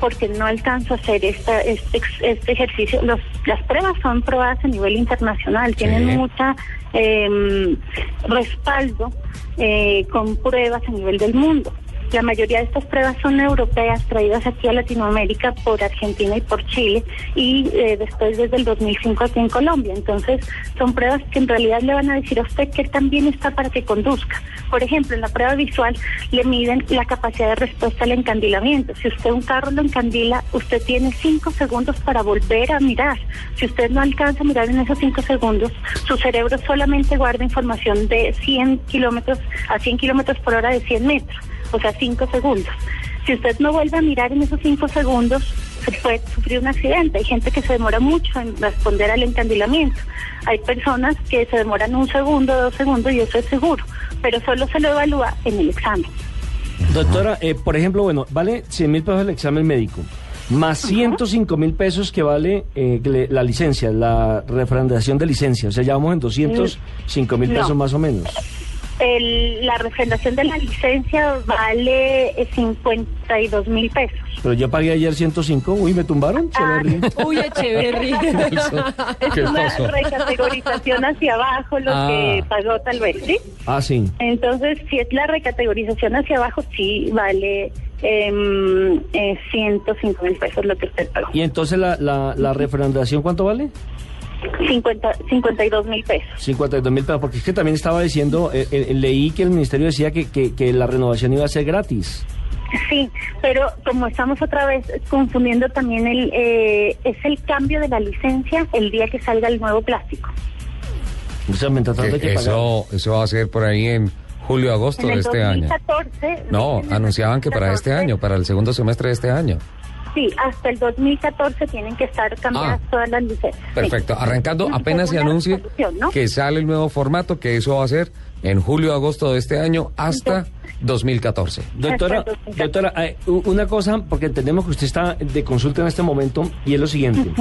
Porque no alcanzo a hacer esta, este, este ejercicio. Los, las pruebas son probadas a nivel internacional, tienen mucha eh, respaldo eh, con pruebas a nivel del mundo. La mayoría de estas pruebas son europeas, traídas aquí a Latinoamérica por Argentina y por Chile, y eh, después desde el 2005 aquí en Colombia. Entonces, son pruebas que en realidad le van a decir a usted que también está para que conduzca. Por ejemplo, en la prueba visual le miden la capacidad de respuesta al encandilamiento. Si usted un carro lo encandila, usted tiene cinco segundos para volver a mirar. Si usted no alcanza a mirar en esos cinco segundos, su cerebro solamente guarda información de 100 kilómetros a 100 kilómetros por hora de 100 metros, o sea, cinco segundos. Si usted no vuelve a mirar en esos cinco segundos, se puede sufrir un accidente. Hay gente que se demora mucho en responder al encandilamiento. Hay personas que se demoran un segundo, dos segundos y eso es seguro, pero solo se lo evalúa en el examen. Doctora, eh, por ejemplo, bueno, vale 100 mil pesos el examen médico, más 105 mil pesos que vale eh, le- la licencia, la refrendación de licencia. O sea, ya vamos en 205 mil No. pesos más o menos. El- la refrendación de la licencia vale eh, 52 mil pesos. Pero yo pagué ayer 105. Uy, me tumbaron. Ah. Uy, Echeverry. Es ¿Qué una pasó? recategorización hacia abajo lo Ah. que pagó tal vez, ¿sí? Ah, sí. Entonces, si es la recategorización hacia abajo, sí vale em, eh, 105 mil pesos lo que usted pagó. Y entonces la, la, la refrendación, ¿cuánto vale? 50, 52 mil pesos. 52 mil pesos. Porque es que también estaba diciendo, eh, eh, leí que el ministerio decía que, que, que la renovación iba a ser gratis. Sí, pero como estamos otra vez confundiendo también el eh, es el cambio de la licencia el día que salga el nuevo plástico. O sea, mientras tanto hay que Que pagar. eso, eso va a ser por ahí en julio, agosto En de este año. 2014. No, anunciaban que para este 2014, año, para el segundo semestre de este año. Sí, hasta el 2014 tienen que estar cambiadas Ah. todas las licencias. Perfecto. Arrancando, apenas se anuncie que sale el nuevo formato, que eso va a ser en julio, agosto de este año hasta 2014. Doctora, Hasta el 2014. doctora, eh, una cosa, porque entendemos que usted está de consulta en este momento, y es lo siguiente,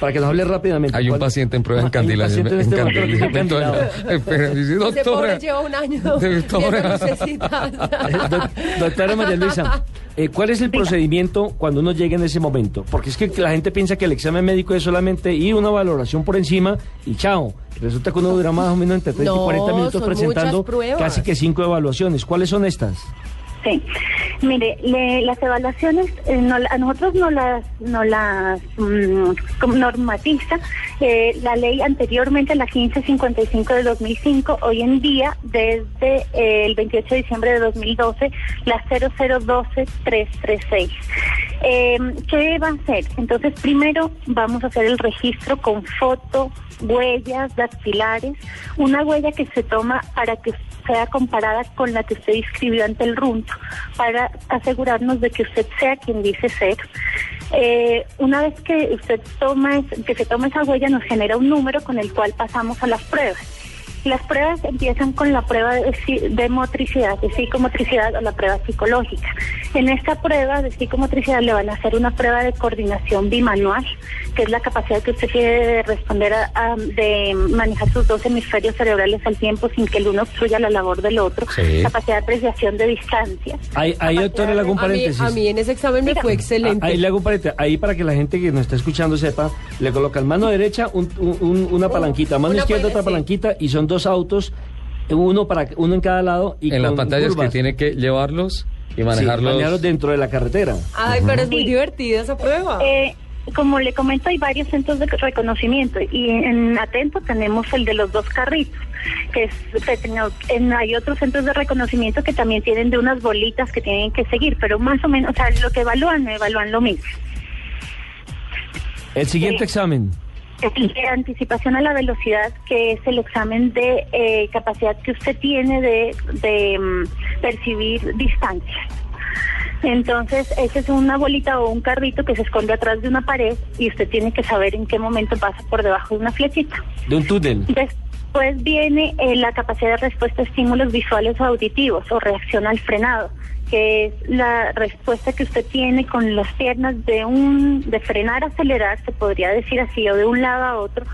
para que nos hable rápidamente. Hay un ¿cuál- paciente en prueba de Hay un encandilación. paciente en este momento que está encandilado. Espera, dice, Ese doctora. pobre lleva un año Doctora. Eh, doc- doctora María Luisa, eh, ¿cuál es el procedimiento cuando uno llega en ese momento? Porque es que la gente piensa que el examen médico es solamente ir una valoración por encima y chao. Resulta que uno dura más o menos entre 30 y No, 40 minutos presentando casi que cinco evaluaciones. ¿Cuáles son estas? Sí, mire, le- las evaluaciones eh, no a nosotros no las no las mm, normatiza eh, la ley anteriormente la 1555 de 2005, hoy en día desde eh, el 28 de diciembre de 2012 la 0012336. Eh, ¿Qué va a hacer? Entonces, primero vamos a hacer el registro con foto, huellas dactilares, una huella que se toma para que sea comparada con la que usted inscribió ante el RUNT, para asegurarnos de que usted sea quien dice ser. Eh, una vez que usted toma, que se toma esa huella, nos genera un número con el cual pasamos a las pruebas. Las pruebas empiezan con la prueba de, de motricidad, de psicomotricidad o la prueba psicológica. En esta prueba de psicomotricidad le van a hacer una prueba de coordinación bimanual, que es la capacidad que usted tiene de responder, a, a- de manejar sus dos hemisferios cerebrales al tiempo sin que el uno obstruya la labor del otro. Sí. Capacidad de apreciación de distancia. Ahí, ahí doctora, le hago un A mí, paréntesis. a mí en ese examen me fue excelente. Ah, Ahí le hago un paréntesis. Ahí para que la gente que nos está escuchando sepa, le colocan mano derecha un- un- un- una palanquita, mano una izquierda otra sí. palanquita y son dos autos, uno para uno en cada lado y en las pantallas curvas. que tiene que llevarlos y Sí, manejarlos. dentro de la carretera. Ay, pero es muy Sí. divertida esa prueba. Eh, como le comento, hay varios centros de reconocimiento y en Atento tenemos el de los dos carritos, que es, en- hay otros centros de reconocimiento que también tienen de unas bolitas que tienen que seguir, pero más o menos, o sea, lo que evalúan, evalúan lo mismo. El siguiente Sí. examen. De anticipación a la velocidad, que es el examen de eh, capacidad que usted tiene de, de mm, percibir distancias. Entonces, esa es una bolita o un carrito que se esconde atrás de una pared y usted tiene que saber en qué momento pasa por debajo de una flechita. De un túnel. Después viene eh, la capacidad de respuesta a estímulos visuales o auditivos o reacción al frenado, que es la respuesta que usted tiene con las piernas de un de frenar, acelerar, se podría decir así, o de un lado a otro,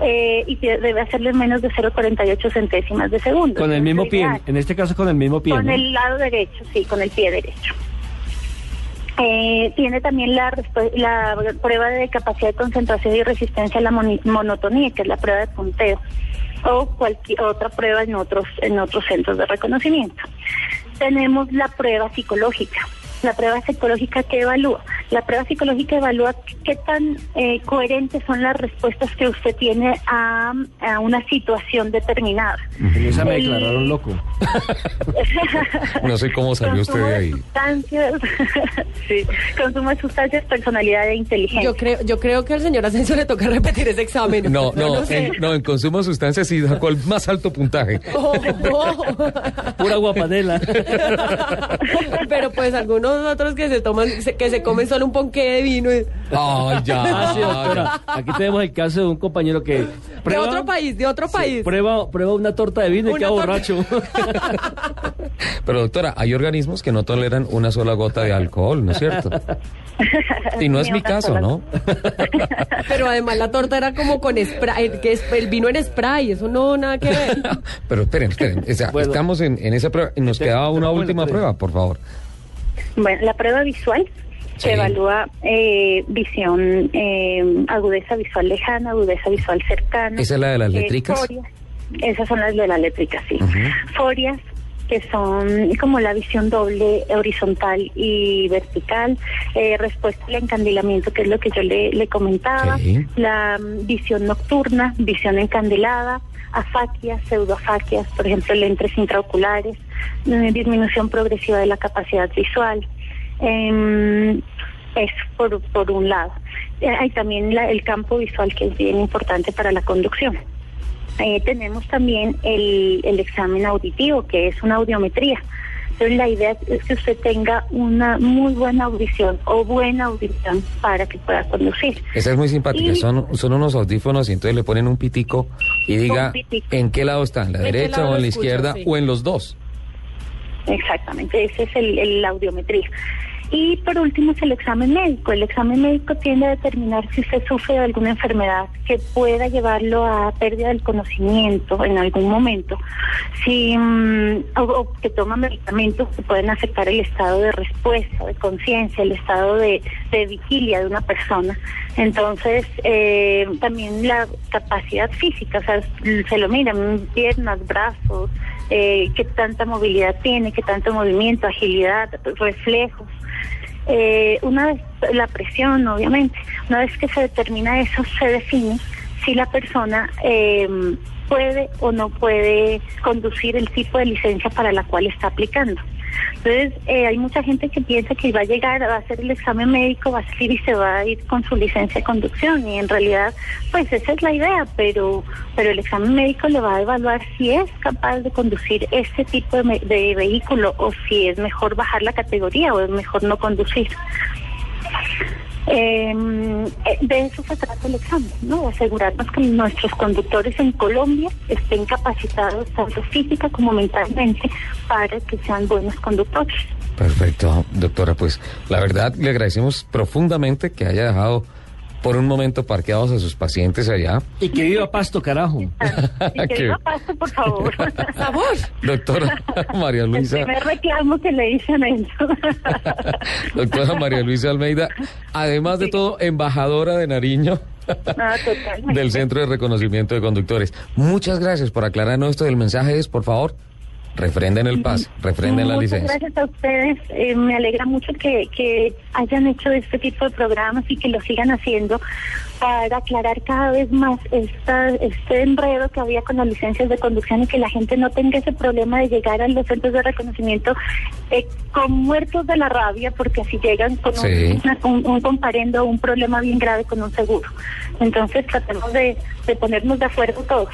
eh, y debe hacerle menos de 0,48 centésimas de segundo. Con el mismo pie, en este caso con el mismo pie. Con ¿no? el lado derecho, sí, con el pie derecho. Eh, tiene también la, prueba de capacidad de concentración y resistencia a la monotonía, que es la prueba de punteo, o cualquier otra prueba en otros, en otros centros de reconocimiento. Tenemos la prueba psicológica. La prueba psicológica que evalúa. La prueba psicológica evalúa qué tan eh, coherentes son las respuestas que usted tiene a, a una situación determinada. En esa me El- declararon loco. No sé cómo salió usted Consumo de de ahí. Sustancias, sí, consumo de sustancias, personalidad e inteligencia. Yo creo, yo creo que al señor Asensio le toca repetir ese examen. No, no, lo sé. en, no, en consumo de sustancias sí sacó el más alto puntaje. Oh, oh. Pura guapanela. Pero pues algunos otros que se toman, que se comen solo un ponqué de vino. y- Ay, ya. Ah, sí, doctora. Aquí tenemos el caso de un compañero que De otro país, de otro Sí, país. prueba, prueba una torta de vino y Una queda torta. borracho. Pero doctora, hay organismos que no toleran una sola gota de alcohol, ¿no es cierto? Y no es mi caso. ¿no? Pero además la torta era como con spray, que es el vino en spray, eso no nada que ver. Pero esperen, esperen. o sea, Bueno. estamos en, en esa prueba. Nos Te- quedaba una última prueba, por favor. Bueno, la prueba visual Sí. que evalúa eh, visión, eh, agudeza visual lejana, agudeza visual cercana. ¿Esa es la de las eh, létricas? forias. Esas son las de las létricas, sí. Ujú. Forias que son como la visión doble, horizontal y vertical, eh, respuesta al encandilamiento, que es lo que yo le, le comentaba, Sí. la mm, visión nocturna, visión encandilada, afaquias, pseudoafaquias, por ejemplo, lentes intraoculares, eh, disminución progresiva de la capacidad visual. Em, eso por, por un lado. Eh, hay también la- el campo visual que es bien importante para la conducción. Eh, tenemos también el, el examen auditivo, que es una audiometría. Entonces la idea es que usted tenga una muy buena audición o buena audición para que pueda conducir. Esa es muy simpática. Y- Son, son unos audífonos y entonces le ponen un pitico y diga pitico. en qué lado está, en la ¿En qué derecha o en la escucha? izquierda Sí. o en los dos. Exactamente, ese es el, el- audiometría. Y por último es el examen médico. El examen médico tiende a determinar si usted sufre de alguna enfermedad que pueda llevarlo a pérdida del conocimiento en algún momento, si mm, o, o que toma medicamentos que pueden afectar el estado de respuesta, de conciencia, el estado de, de vigilia de una persona. Entonces, eh, también la capacidad física, o sea, se lo miran, piernas, brazos, eh, qué tanta movilidad tiene, qué tanto movimiento, agilidad, reflejos. Eh, una vez la presión, obviamente, una vez que se determina eso, se define si la persona eh, puede o no puede conducir el tipo de licencia para la cual está aplicando. Entonces, eh, hay mucha gente que piensa que va a llegar, va a hacer el examen médico, va a salir y se va a ir con su licencia de conducción. Y en realidad, pues esa es la idea, pero, pero el examen médico le va a evaluar si es capaz de conducir este tipo de, vehículo o si es mejor bajar la categoría o es mejor no conducir. Eh, eh, de eso se trata el examen, ¿no? Asegurarnos que nuestros conductores en Colombia estén capacitados tanto física como mentalmente para que sean buenos conductores. Perfecto, doctora. Pues la verdad le agradecemos profundamente que haya dejado por un momento parqueados a sus pacientes allá. y que viva Pasto, carajo. Y que no pase, por favor. Doctora María El Luisa. primer reclamo que le dicen eso. Doctora María Luisa Almeida, además de todo, embajadora de Nariño Ah, del Centro de Reconocimiento de Conductores. Muchas gracias por aclararnos esto del mensaje. Es, por favor, refrenden el pase, refrenden la Muchas licencia. gracias a ustedes. Eh, me alegra mucho que, que hayan hecho este tipo de programas y que lo sigan haciendo para aclarar cada vez más esta, este enredo que había con las licencias de conducción y que la gente no tenga ese problema de llegar a los centros de reconocimiento eh, con muertos de la rabia, porque así llegan con un- Sí. un, un comparendo un problema bien grave con un seguro. Entonces tratemos de, de ponernos de acuerdo todos.